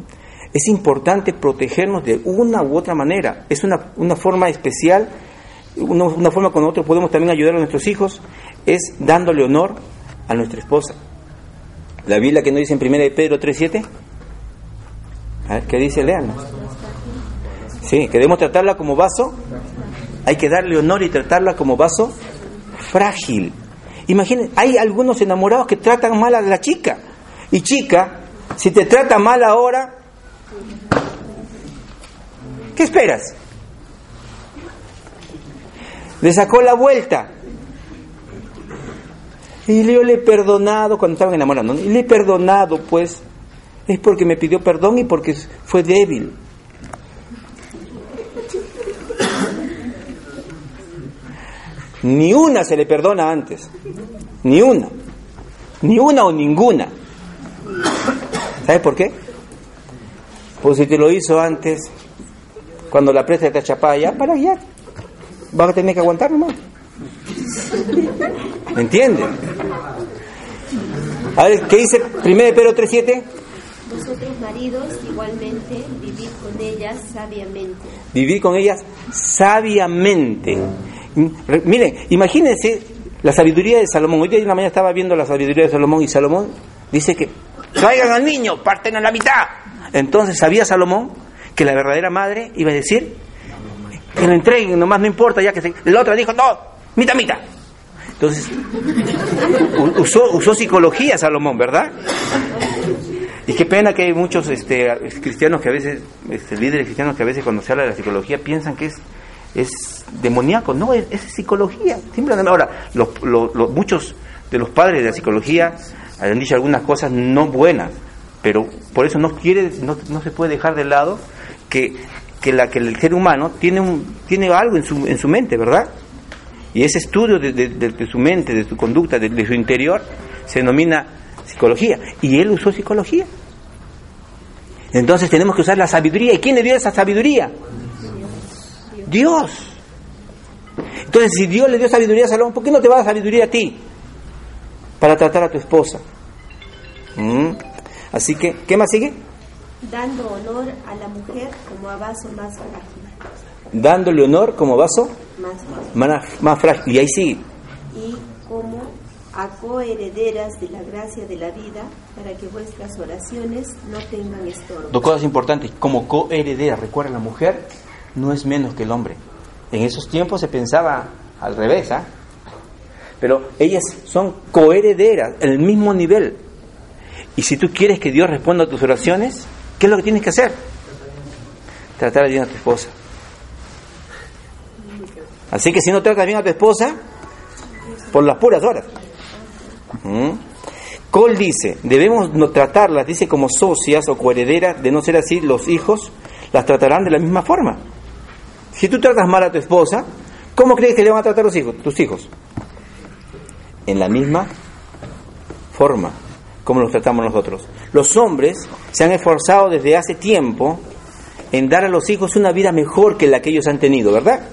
A: Es importante protegernos de una u otra manera. Es una, una forma especial, una, forma con nosotros podemos también ayudar a nuestros hijos, es dándole honor a nuestra esposa. La Biblia que nos dice en 1 de Pedro 3.7. A ver, ¿qué dice? Lean. Sí, que debemos tratarla como vaso. Hay que darle honor y tratarla como vaso frágil. Imaginen, hay algunos enamorados que tratan mal a la chica. Y chica, si te trata mal ahora, ¿qué esperas? Le sacó la vuelta. Y yo le he perdonado cuando estaban enamorando. Y le he perdonado, pues, es porque me pidió perdón y porque fue débil. Ni una se le perdona antes. Ni una. Ni una o ninguna. ¿Sabes por qué? Pues si te lo hizo antes, cuando la presa está chapada, ya para allá. Vas a tener que aguantar nomás. ¿Me entienden? A ver, ¿qué dice 1 Pedro 3.7?
C: Vosotros maridos igualmente vivid con ellas sabiamente.
A: Vivir con ellas sabiamente. Miren, imagínense la sabiduría de Salomón. Hoy día en la mañana estaba viendo la sabiduría de Salomón y Salomón dice que traigan al niño, parten a la mitad. Entonces sabía Salomón que la verdadera madre iba a decir que lo entreguen, nomás no importa, ya que se... la otra dijo, no, mitad, mitad. Entonces, usó, usó psicología Salomón, ¿verdad? Y qué pena que hay muchos este, cristianos que a veces, este, líderes cristianos que a veces cuando se habla de la psicología piensan que es, es demoníaco. No, es, es psicología. Simplemente, ahora, los, los, los, muchos de los padres de la psicología han dicho algunas cosas no buenas, pero por eso no quiere, no, no se puede dejar de lado que, que, la, que el ser humano tiene, un, tiene algo en su, en su mente, ¿verdad? Y ese estudio de, de, de, su mente, de su conducta, de, de, su interior, se denomina psicología. Y él usó psicología. Entonces tenemos que usar la sabiduría. ¿Y quién le dio esa sabiduría? Dios. Entonces, si Dios le dio sabiduría a Salomón, ¿por qué no te va a dar sabiduría a ti? Para tratar a tu esposa. ¿Mm? Así que, ¿qué más sigue?
C: Dando honor a la mujer como a vaso más frágil.
A: Dándole honor como vaso
C: Más frágil.
A: más, más frágil. Y ahí sigue.
C: Y como a coherederas de la gracia de la vida, para que vuestras oraciones no tengan estorbo.
A: Dos cosas importantes. Como coheredera, recuerda, la mujer no es menos que el hombre. En esos tiempos se pensaba al revés, ¿ah? Pero ellas son coherederas, en el mismo nivel. Y si tú quieres que Dios responda a tus oraciones, ¿qué es lo que tienes que hacer? Tratar bien a tu esposa. Así que si no tratas bien a tu esposa, por las puras horas. ¿Mm? Cole dice, debemos tratarlas, dice, como socias o coherederas, de no ser así, los hijos las tratarán de la misma forma. Si tú tratas mal a tu esposa, ¿cómo crees que le van a tratar los hijos, tus hijos? En la misma forma. como los tratamos nosotros. Los hombres se han esforzado desde hace tiempo en dar a los hijos una vida mejor que la que ellos han tenido, ¿verdad?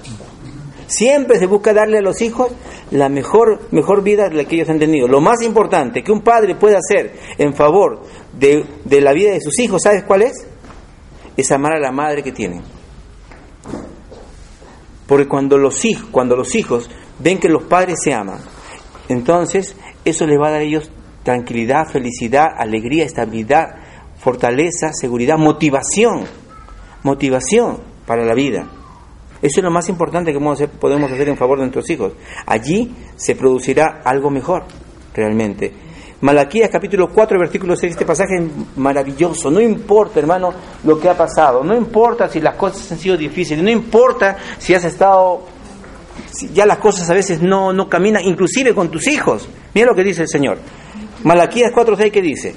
A: Siempre se busca darle a los hijos la mejor, mejor vida la que ellos han tenido. Lo más importante que un padre puede hacer en favor de, de la vida de sus hijos, ¿sabes cuál es? Es amar a la madre que tienen. Porque cuando los hijos, cuando los hijos ven que los padres se aman, entonces eso les va a dar a ellos tranquilidad, felicidad, alegría, estabilidad, fortaleza, seguridad, motivación, motivación para la vida. Eso es lo más importante que podemos hacer en favor de nuestros hijos. Allí se producirá algo mejor, realmente. Malaquías capítulo 4, versículo 6, este pasaje es maravilloso. No importa, hermano, lo que ha pasado. No importa si las cosas han sido difíciles. No importa si has estado, ya las cosas a veces no, no caminan, inclusive con tus hijos. Mira lo que dice el Señor. Malaquías 4, 6, ¿qué dice?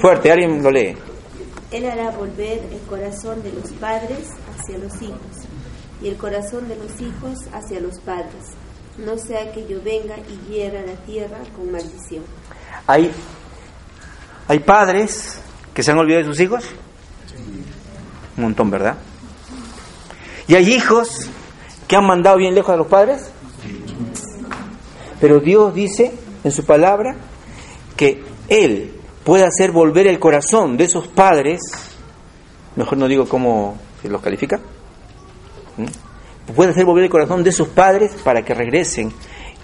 A: Fuerte, alguien lo lee.
C: Él hará volver el corazón de los padres hacia los hijos y el corazón de los hijos hacia los padres. No sea que yo venga y hiera la tierra con maldición.
A: ¿Hay, ¿Hay padres que se han olvidado de sus hijos? Un montón, ¿verdad? ¿Y hay hijos que han mandado bien lejos a los padres? Pero Dios dice en su palabra que Él puede hacer volver el corazón de esos padres, mejor no digo cómo los califica, puede hacer volver el corazón de esos padres para que regresen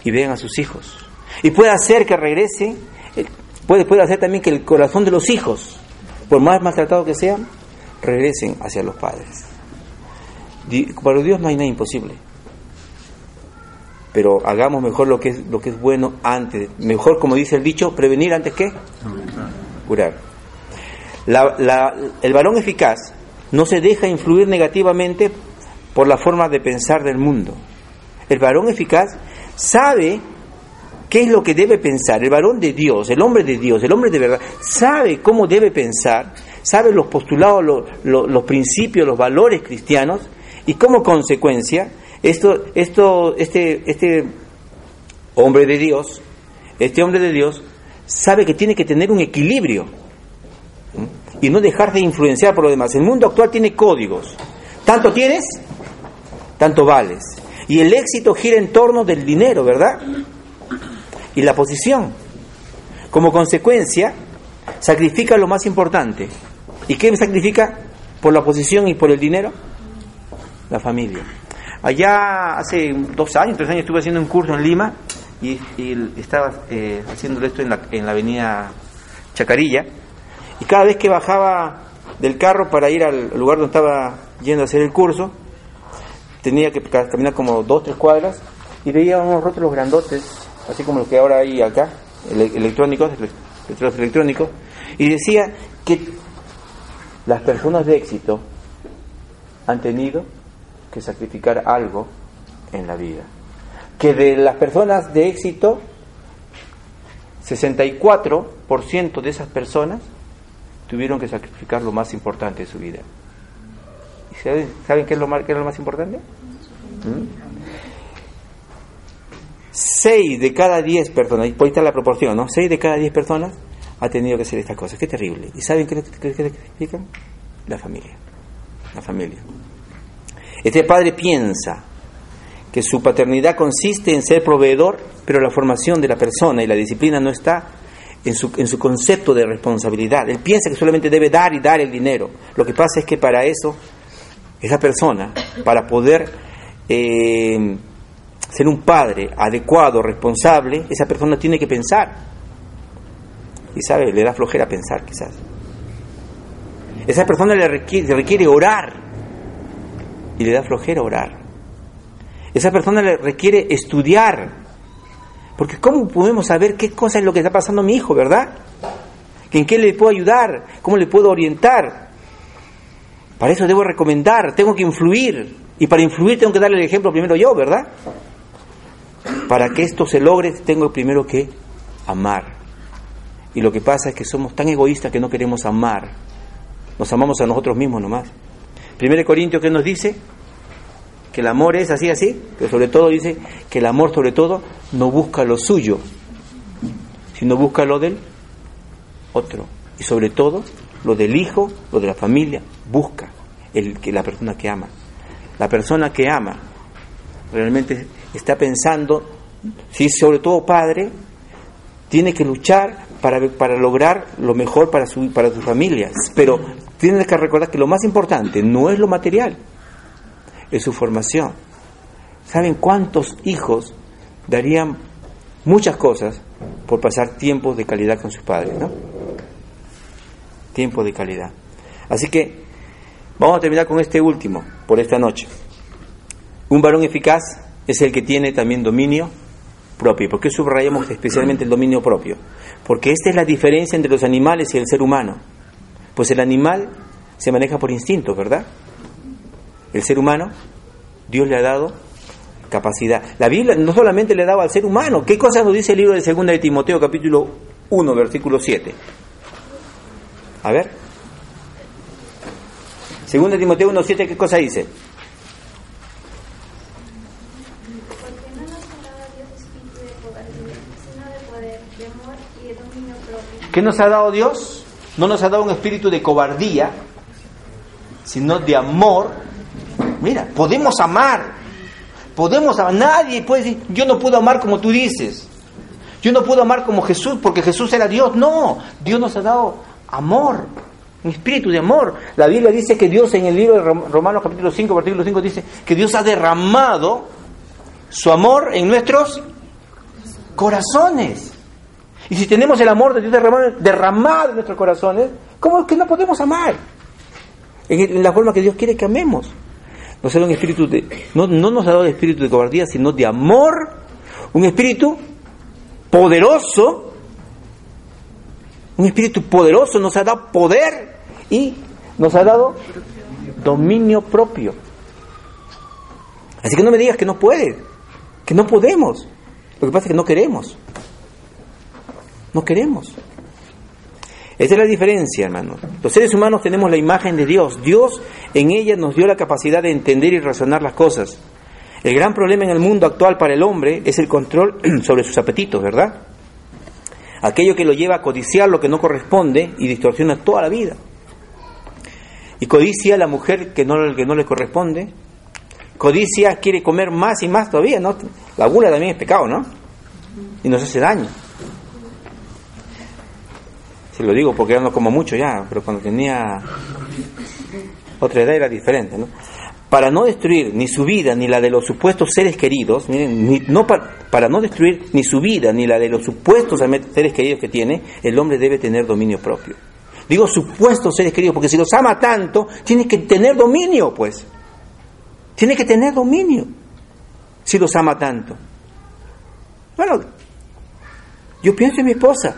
A: y vean a sus hijos. Y puede hacer que regresen, eh, puede, puede hacer también que el corazón de los hijos, por más maltratados que sean, regresen hacia los padres. Para Dios no hay nada imposible. Pero hagamos mejor lo que es, lo que es bueno antes. Mejor, como dice el dicho, prevenir antes que curar. el varón eficaz no se deja influir negativamente por la forma de pensar del mundo. El varón eficaz sabe qué es lo que debe pensar. El varón de Dios, el hombre de Dios, el hombre de verdad, sabe cómo debe pensar, sabe los postulados, los, principios, los valores cristianos y como consecuencia, esto, esto, este, este hombre de Dios, este hombre de Dios sabe que tiene que tener un equilibrio y no dejarse influenciar por lo demás. El mundo actual tiene códigos. Tanto tienes, tanto vales. Y el éxito gira en torno del dinero, ¿verdad? Y la posición. Como consecuencia, sacrifica lo más importante. ¿Y qué sacrifica por la posición y por el dinero? La familia. Allá hace dos años, tres años estuve haciendo un curso en Lima y, estaba eh, haciendo esto en la, en la avenida Chacarilla y cada vez que bajaba del carro para ir al lugar donde estaba yendo a hacer el curso, tenía que caminar como dos, tres cuadras y veía unos rótulos grandotes, así como los que ahora hay acá, electrónicos, electrónicos, y decía que las personas de éxito han tenido que sacrificar algo en la vida. Que de las personas de éxito, 64% de esas personas tuvieron que sacrificar lo más importante de su vida. ¿Y saben, qué, es lo más, qué lo más importante? ¿Mm? Seis de cada diez personas, y ahí está la proporción, ¿no? Seis de cada diez personas ha tenido que hacer estas cosas. Qué terrible. ¿Y saben qué, qué, significan? La familia. La familia. Este padre piensa que su paternidad consiste en ser proveedor, pero la formación de la persona y la disciplina no está en su, en su concepto de responsabilidad. Él piensa que solamente debe dar y dar el dinero. Lo que pasa es que para eso, esa persona, para poder eh, ser un padre adecuado, responsable, esa persona tiene que pensar. Y sabe, le da flojera pensar quizás. Esa persona le requiere, le requiere orar y le da flojera orar. Esa persona le requiere estudiar porque ¿cómo podemos saber qué cosa es lo que está pasando a mi hijo, verdad? ¿En qué le puedo ayudar? ¿Cómo le puedo orientar? Para eso debo recomendar, tengo que influir. Y para influir tengo que darle el ejemplo primero yo, ¿verdad? Para que esto se logre tengo primero que amar. Y lo que pasa es que somos tan egoístas que no queremos amar. Nos amamos a nosotros mismos nomás. Primero Corintios, ¿qué nos dice? Que el amor es así, así, pero sobre todo dice que el amor sobre todo no busca lo suyo, sino busca lo del otro. Y sobre todo, lo del hijo, lo de la familia, busca el, que la persona que ama. La persona que ama realmente está pensando, si sobre todo padre, tiene que luchar para, para lograr lo mejor para su, para su familia. Pero tiene que recordar que lo más importante no es lo material, es su formación. ¿Saben cuántos hijos darían muchas cosas por pasar tiempos de calidad con sus padres, ¿no? Tiempo de calidad. Así que vamos a terminar con este último por esta noche. Un varón eficaz es el que tiene también dominio propio. ¿Por qué subrayamos especialmente el dominio propio? Porque esta es la diferencia entre los animales y el ser humano. Pues el animal se maneja por instinto, ¿verdad? El ser humano, Dios le ha dado capacidad. La Biblia no solamente le daba al ser humano, ¿qué cosas nos dice el libro de 2 de Timoteo capítulo 1, versículo 7? A ver. 2 de Timoteo 1, 7, ¿qué cosa dice? ¿Qué nos ha dado Dios? No nos ha dado un espíritu de cobardía, sino de amor. Mira, podemos amar. Podemos amar. Nadie puede decir, yo no puedo amar como tú dices. Yo no puedo amar como Jesús porque Jesús era Dios. No, Dios nos ha dado amor, un espíritu de amor. La Biblia dice que Dios en el libro de Romanos capítulo 5, versículo 5 dice que Dios ha derramado su amor en nuestros corazones. Y si tenemos el amor de Dios derramado, en nuestros corazones, ¿cómo es que no podemos amar? En, la forma que Dios quiere que amemos. Nos un espíritu de, no, no nos ha dado el espíritu de cobardía, sino de amor, un espíritu poderoso, un espíritu poderoso nos ha dado poder y nos ha dado dominio propio. Así que no me digas que no puedes, que no podemos. Lo que pasa es que no queremos. No queremos. Esa es la diferencia, hermanos. Los seres humanos tenemos la imagen de Dios. Dios en ella nos dio la capacidad de entender y razonar las cosas. El gran problema en el mundo actual para el hombre es el control [clears throat] sobre sus apetitos, ¿verdad? Aquello que lo lleva a codiciar lo que no corresponde y distorsiona toda la vida. Y codicia a la mujer que no, que no le corresponde. Codicia quiere comer más y más todavía, ¿no? La gula también es pecado, ¿no? Y nos hace daño. Se lo digo porque ya no como mucho ya, pero cuando tenía otra edad era diferente, ¿no? Para no destruir ni su vida ni la de los supuestos seres queridos, miren, no para, no destruir ni su vida ni la de los supuestos seres queridos que tiene, el hombre debe tener dominio propio. Digo supuestos seres queridos porque si los ama tanto, tiene que tener dominio, pues. Tiene que tener dominio si los ama tanto. Bueno, yo pienso en mi esposa,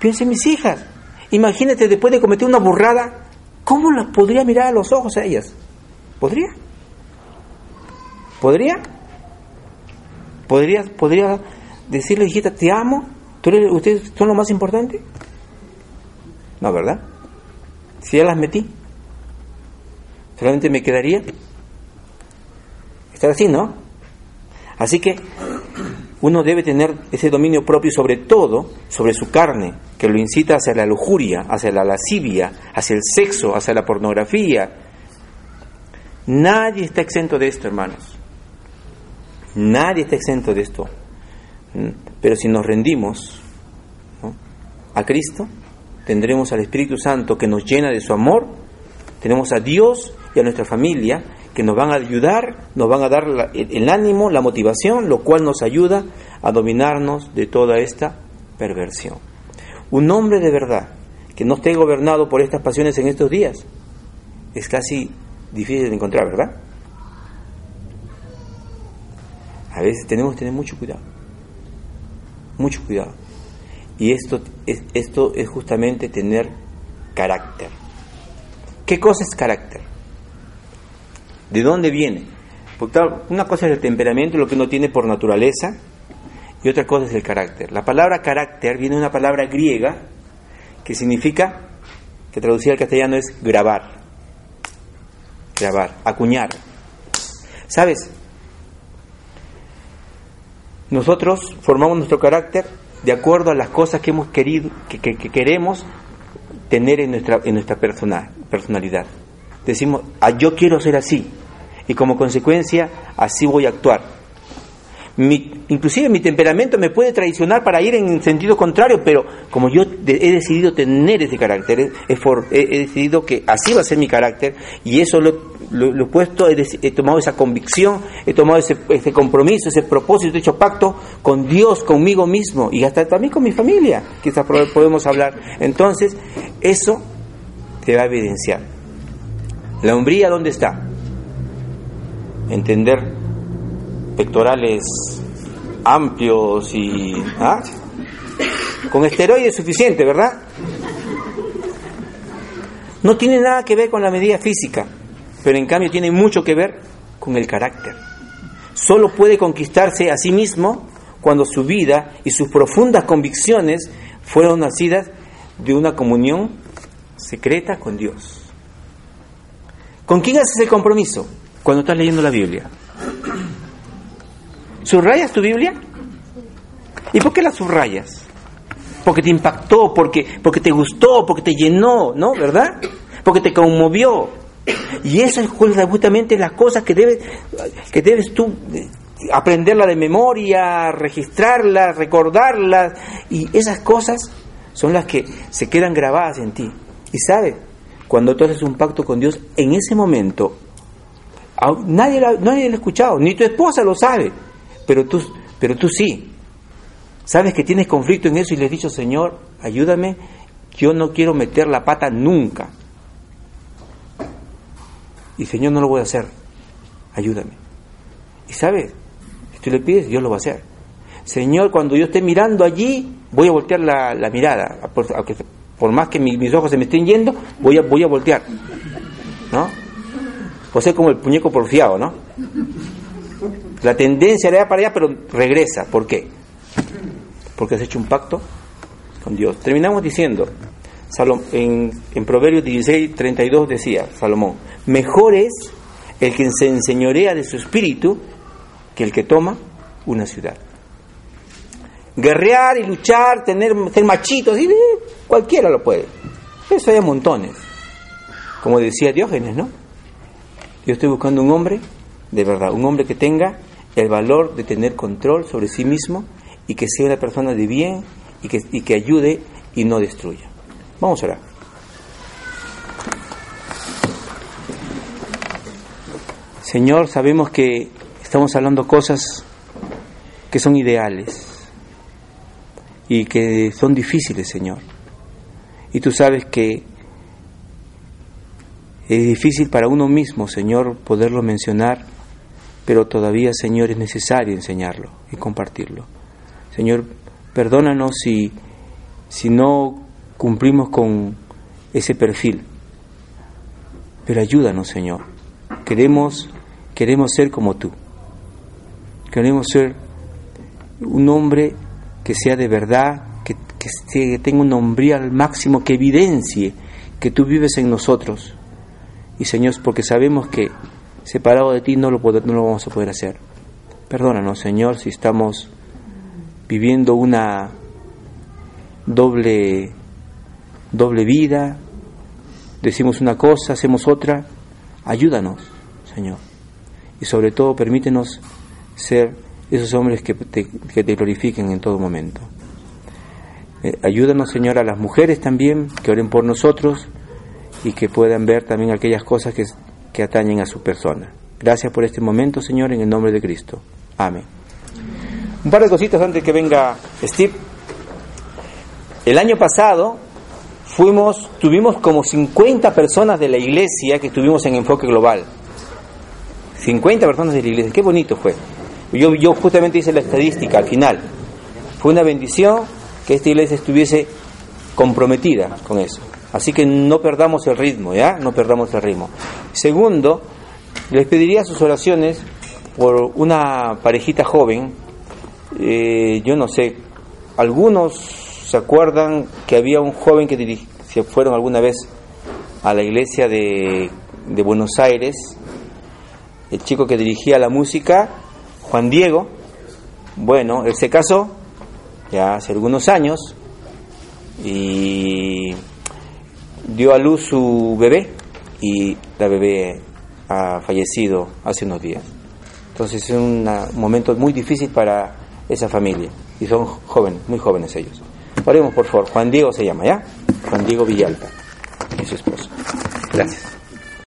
A: pienso en mis hijas, Imagínate después de cometer una burrada, ¿cómo las podría mirar a los ojos a ellas? ¿Podría? ¿Podría? ¿Podría, podría decirle, hijita, te amo? ¿Tú ¿Ustedes son lo más importante? No, ¿verdad? Si ya las metí, solamente me quedaría estar así, ¿no? Así que uno debe tener ese dominio propio sobre todo, sobre su carne, que lo incita hacia la lujuria, hacia la lascivia, hacia el sexo, hacia la pornografía. Nadie está exento de esto, hermanos. Nadie está exento de esto. ¿Mm? Pero si nos rendimos a Cristo, tendremos al Espíritu Santo que nos llena de su amor, tenemos a Dios y a nuestra familia que nos van a ayudar, nos van a dar el ánimo, la motivación, lo cual nos ayuda a dominarnos de toda esta perversión. Un hombre de verdad que no esté gobernado por estas pasiones en estos días es casi difícil de encontrar, ¿verdad? A veces tenemos que tener mucho cuidado, mucho cuidado. Y esto es, esto es justamente tener carácter. ¿Qué cosa es carácter? ¿De dónde viene? Porque una cosa es el temperamento, lo que uno tiene por naturaleza, y otra cosa es el carácter. La palabra carácter viene de una palabra griega que significa, que traducida al castellano es grabar, grabar, acuñar. ¿Sabes? Nosotros formamos nuestro carácter de acuerdo a las cosas que hemos querido, que, que- que queremos tener en nuestra, en nuestra persona- personalidad. Decimos, "Ah, yo quiero ser así, y como consecuencia, así voy a actuar. Mi- inclusive mi temperamento me puede traicionar para ir en sentido contrario, pero como yo he decidido tener ese carácter, he, decidido que así va a ser mi carácter, y eso lo, lo- he puesto, he, he tomado esa convicción, he tomado ese, ese compromiso, ese propósito, he hecho pacto con Dios, conmigo mismo, y hasta también con mi familia, quizás podemos hablar. Entonces, eso te va a evidenciar. La hombría, ¿dónde está? Entender pectorales amplios y ¿ah? con esteroides es suficiente, ¿verdad? No tiene nada que ver con la medida física, pero en cambio tiene mucho que ver con el carácter. Solo puede conquistarse a sí mismo cuando su vida y sus profundas convicciones fueron nacidas de una comunión secreta con Dios. ¿Con quién haces el compromiso? Cuando estás leyendo la Biblia. ¿Subrayas tu Biblia? ¿Y por qué la subrayas? Porque te impactó, porque, porque te gustó, porque te llenó, ¿no? ¿Verdad? Porque te conmovió. Y eso es justamente las cosas que debes, que debes tú eh, aprenderla de memoria, registrarlas, recordarlas. Y esas cosas son las que se quedan grabadas en ti. Y sabes, cuando tú haces un pacto con Dios, en ese momento, nadie nadie lo ha escuchado, ni tu esposa lo sabe, pero tú, pero tú sí. Sabes que tienes conflicto en eso y le has dicho, Señor, ayúdame, yo no quiero meter la pata nunca. Y Señor, no lo voy a hacer, ayúdame. Y sabes, si tú le pides, Dios lo va a hacer. Señor, cuando yo esté mirando allí, voy a voltear la, la mirada, por, por más que mi- mis ojos se me estén yendo, voy a, voy a voltear. ¿No? O sea, como el puñeco porfiado, ¿no? La tendencia le da para allá, pero regresa. ¿Por qué? Porque has hecho un pacto con Dios. Terminamos diciendo, en, en Proverbios 16, 32 decía Salomón, mejor es el que se enseñorea de su espíritu que el que toma una ciudad. Guerrear y luchar, tener, ser machitos, y, eh, cualquiera lo puede. Eso hay montones. Como decía Diógenes, ¿no? Yo estoy buscando un hombre, de verdad, un hombre que tenga el valor de tener control sobre sí mismo y que sea una persona de bien y que, y que ayude y no destruya. Vamos a orar. Señor, sabemos que estamos hablando cosas que son ideales y que son difíciles, Señor. Y tú sabes que es difícil para uno mismo, Señor, poderlo mencionar, pero todavía, Señor, es necesario enseñarlo y compartirlo. Señor, perdónanos si, si no cumplimos con ese perfil, pero ayúdanos, Señor. Queremos, queremos ser como tú. Queremos ser un hombre que sea de verdad, que, que, tenga una hombría al máximo, que evidencie que tú vives en nosotros. Y Señor, porque sabemos que separado de ti no lo, no lo vamos a poder hacer. Perdónanos, Señor, si estamos viviendo una doble, doble vida, decimos una cosa, hacemos otra. Ayúdanos, Señor. Y sobre todo, permítenos ser esos hombres que te, que te glorifiquen en todo momento. Eh, ayúdanos, Señor, a las mujeres también, que oren por nosotros y que puedan ver también aquellas cosas que, que atañen a su persona. Gracias por este momento, Señor, en el nombre de Cristo. Amén. Un par de cositas antes que venga Steve. El año pasado fuimos, tuvimos como 50 personas de la iglesia que estuvimos en enfoque global. 50 personas de la iglesia, qué bonito fue. Yo, yo justamente hice la estadística al final. Fue una bendición que esta iglesia estuviese comprometida con eso. Así que no perdamos el ritmo, ¿ya? No perdamos el ritmo. Segundo, les pediría sus oraciones por una parejita joven. Eh, yo no sé, algunos se acuerdan que había un joven que se fueron alguna vez a la iglesia de, de Buenos Aires, el chico que dirigía la música, Juan Diego. Bueno, él se casó ya hace algunos años y dio a luz su bebé y la bebé ha fallecido hace unos días. Entonces es un momento muy difícil para esa familia y son jóvenes, muy jóvenes ellos. Oremos por favor, Juan Diego se llama, ¿ya? Juan Diego Villalta y su esposo. Gracias.